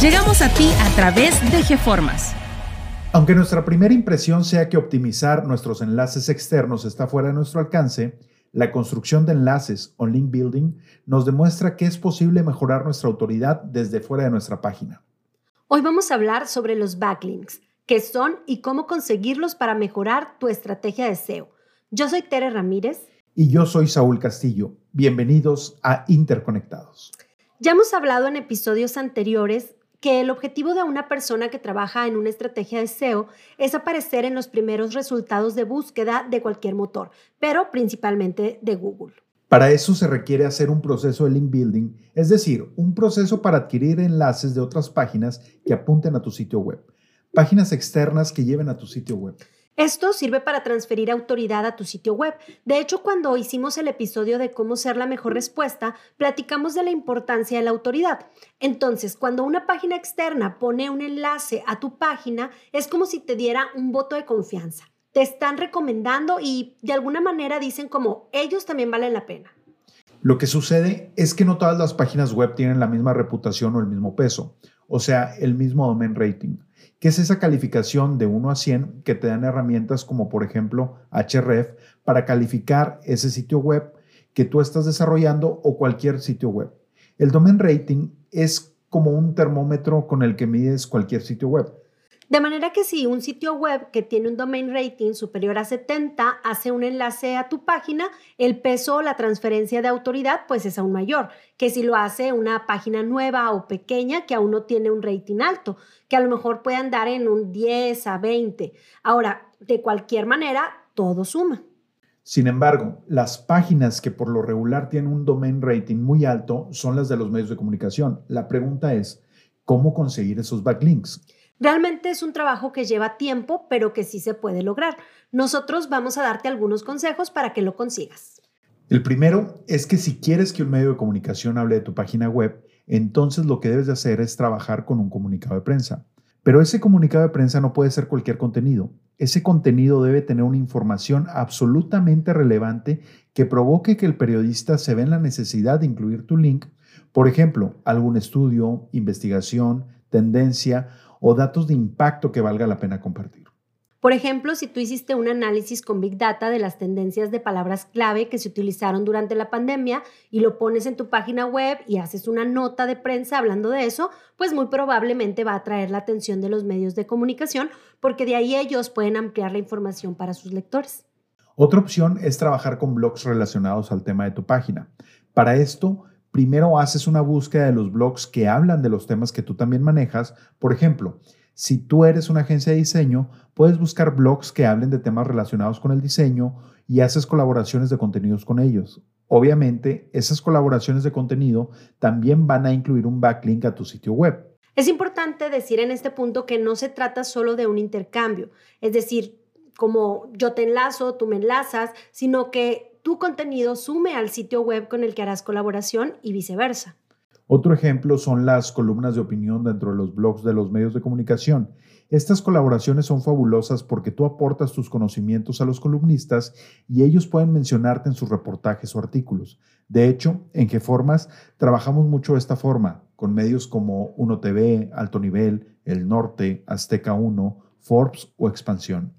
Llegamos a ti a través de GeFormas. Aunque nuestra primera impresión sea que optimizar nuestros enlaces externos está fuera de nuestro alcance, la construcción de enlaces o link building nos demuestra que es posible mejorar nuestra autoridad desde fuera de nuestra página. Hoy vamos a hablar sobre los backlinks, qué son y cómo conseguirlos para mejorar tu estrategia de SEO. Yo soy Tere Ramírez. Y yo soy Saúl Castillo. Bienvenidos a Interconectados. Ya hemos hablado en episodios anteriores que el objetivo de una persona que trabaja en una estrategia de SEO es aparecer en los primeros resultados de búsqueda de cualquier motor, pero principalmente de Google. Para eso se requiere hacer un proceso de link building, es decir, un proceso para adquirir enlaces de otras páginas que apunten a tu sitio web, páginas externas que lleven a tu sitio web. Esto sirve para transferir autoridad a tu sitio web. De hecho, cuando hicimos el episodio de cómo ser la mejor respuesta, platicamos de la importancia de la autoridad. Entonces, cuando una página externa pone un enlace a tu página, es como si te diera un voto de confianza. Te están recomendando y de alguna manera dicen como ellos también valen la pena. Lo que sucede es que no todas las páginas web tienen la misma reputación o el mismo peso, o sea, el mismo domain rating que es esa calificación de 1 a 100 que te dan herramientas como por ejemplo Href para calificar ese sitio web que tú estás desarrollando o cualquier sitio web. El domain rating es como un termómetro con el que mides cualquier sitio web. De manera que si un sitio web que tiene un domain rating superior a 70 hace un enlace a tu página, el peso o la transferencia de autoridad pues es aún mayor que si lo hace una página nueva o pequeña que aún no tiene un rating alto, que a lo mejor puede andar en un 10 a 20. Ahora, de cualquier manera, todo suma. Sin embargo, las páginas que por lo regular tienen un domain rating muy alto son las de los medios de comunicación. La pregunta es, ¿cómo conseguir esos backlinks? Realmente es un trabajo que lleva tiempo, pero que sí se puede lograr. Nosotros vamos a darte algunos consejos para que lo consigas. El primero es que si quieres que un medio de comunicación hable de tu página web, entonces lo que debes de hacer es trabajar con un comunicado de prensa. Pero ese comunicado de prensa no puede ser cualquier contenido. Ese contenido debe tener una información absolutamente relevante que provoque que el periodista se vea en la necesidad de incluir tu link, por ejemplo, algún estudio, investigación, tendencia o datos de impacto que valga la pena compartir. Por ejemplo, si tú hiciste un análisis con Big Data de las tendencias de palabras clave que se utilizaron durante la pandemia y lo pones en tu página web y haces una nota de prensa hablando de eso, pues muy probablemente va a atraer la atención de los medios de comunicación porque de ahí ellos pueden ampliar la información para sus lectores. Otra opción es trabajar con blogs relacionados al tema de tu página. Para esto, primero haces una búsqueda de los blogs que hablan de los temas que tú también manejas. Por ejemplo, si tú eres una agencia de diseño, puedes buscar blogs que hablen de temas relacionados con el diseño y haces colaboraciones de contenidos con ellos. Obviamente, esas colaboraciones de contenido también van a incluir un backlink a tu sitio web. Es importante decir en este punto que no se trata solo de un intercambio, es decir, como yo te enlazo, tú me enlazas, sino que tu contenido sume al sitio web con el que harás colaboración y viceversa. Otro ejemplo son las columnas de opinión dentro de los blogs de los medios de comunicación. Estas colaboraciones son fabulosas porque tú aportas tus conocimientos a los columnistas y ellos pueden mencionarte en sus reportajes o artículos. De hecho, en formas trabajamos mucho de esta forma, con medios como Uno TV, Alto Nivel, El Norte, Azteca 1, Forbes o Expansión.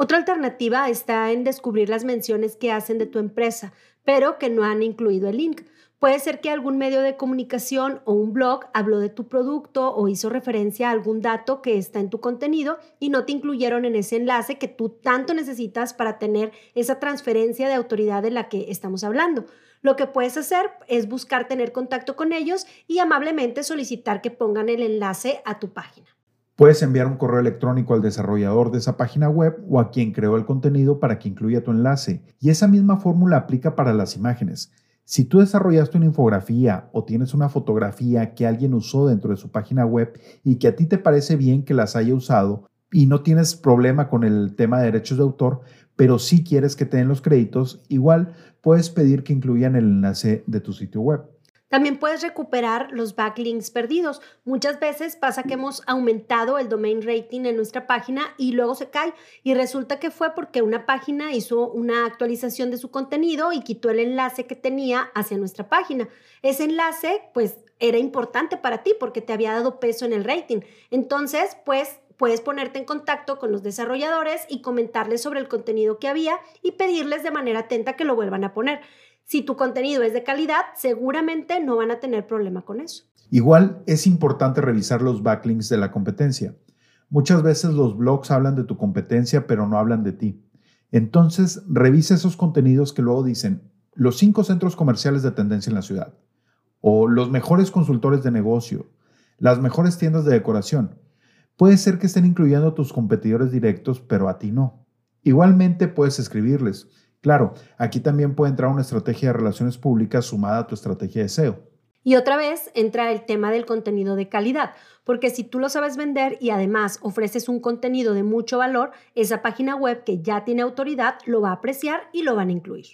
Otra alternativa está en descubrir las menciones que hacen de tu empresa, pero que no han incluido el link. Puede ser que algún medio de comunicación o un blog habló de tu producto o hizo referencia a algún dato que está en tu contenido y no te incluyeron en ese enlace que tú tanto necesitas para tener esa transferencia de autoridad de la que estamos hablando. Lo que puedes hacer es buscar tener contacto con ellos y amablemente solicitar que pongan el enlace a tu página. Puedes enviar un correo electrónico al desarrollador de esa página web o a quien creó el contenido para que incluya tu enlace. Y esa misma fórmula aplica para las imágenes. Si tú desarrollaste una infografía o tienes una fotografía que alguien usó dentro de su página web y que a ti te parece bien que las haya usado y no tienes problema con el tema de derechos de autor, pero sí quieres que te den los créditos, igual puedes pedir que incluyan el enlace de tu sitio web. También puedes recuperar los backlinks perdidos. Muchas veces pasa que hemos aumentado el domain rating en nuestra página y luego se cae y resulta que fue porque una página hizo una actualización de su contenido y quitó el enlace que tenía hacia nuestra página. Ese enlace pues era importante para ti porque te había dado peso en el rating. Entonces pues puedes ponerte en contacto con los desarrolladores y comentarles sobre el contenido que había y pedirles de manera atenta que lo vuelvan a poner. Si tu contenido es de calidad, seguramente no van a tener problema con eso. Igual es importante revisar los backlinks de la competencia. Muchas veces los blogs hablan de tu competencia, pero no hablan de ti. Entonces, revisa esos contenidos que luego dicen los cinco centros comerciales de tendencia en la ciudad, o los mejores consultores de negocio, las mejores tiendas de decoración. Puede ser que estén incluyendo a tus competidores directos, pero a ti no. Igualmente puedes escribirles, Claro, aquí también puede entrar una estrategia de relaciones públicas sumada a tu estrategia de SEO. Y otra vez entra el tema del contenido de calidad, porque si tú lo sabes vender y además ofreces un contenido de mucho valor, esa página web que ya tiene autoridad lo va a apreciar y lo van a incluir.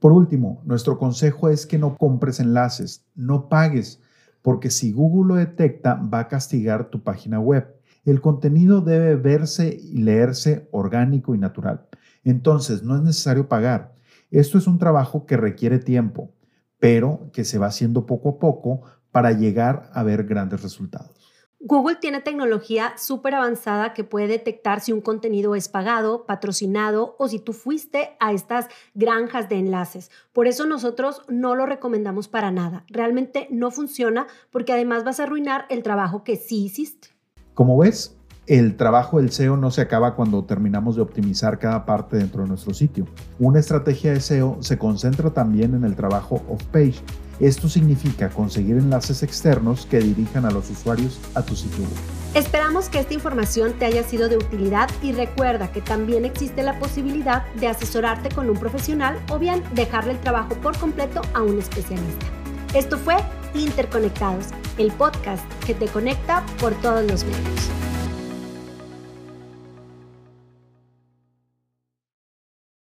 Por último, nuestro consejo es que no compres enlaces, no pagues, porque si Google lo detecta va a castigar tu página web. El contenido debe verse y leerse orgánico y natural. Entonces, no es necesario pagar. Esto es un trabajo que requiere tiempo, pero que se va haciendo poco a poco para llegar a ver grandes resultados. Google tiene tecnología súper avanzada que puede detectar si un contenido es pagado, patrocinado o si tú fuiste a estas granjas de enlaces. Por eso nosotros no lo recomendamos para nada. Realmente no funciona porque además vas a arruinar el trabajo que sí hiciste. Como ves, el trabajo del SEO no se acaba cuando terminamos de optimizar cada parte dentro de nuestro sitio. Una estrategia de SEO se concentra también en el trabajo off-page. Esto significa conseguir enlaces externos que dirijan a los usuarios a tu sitio web. Esperamos que esta información te haya sido de utilidad y recuerda que también existe la posibilidad de asesorarte con un profesional o bien dejarle el trabajo por completo a un especialista. Esto fue Interconectados, el podcast que te conecta por todos los medios.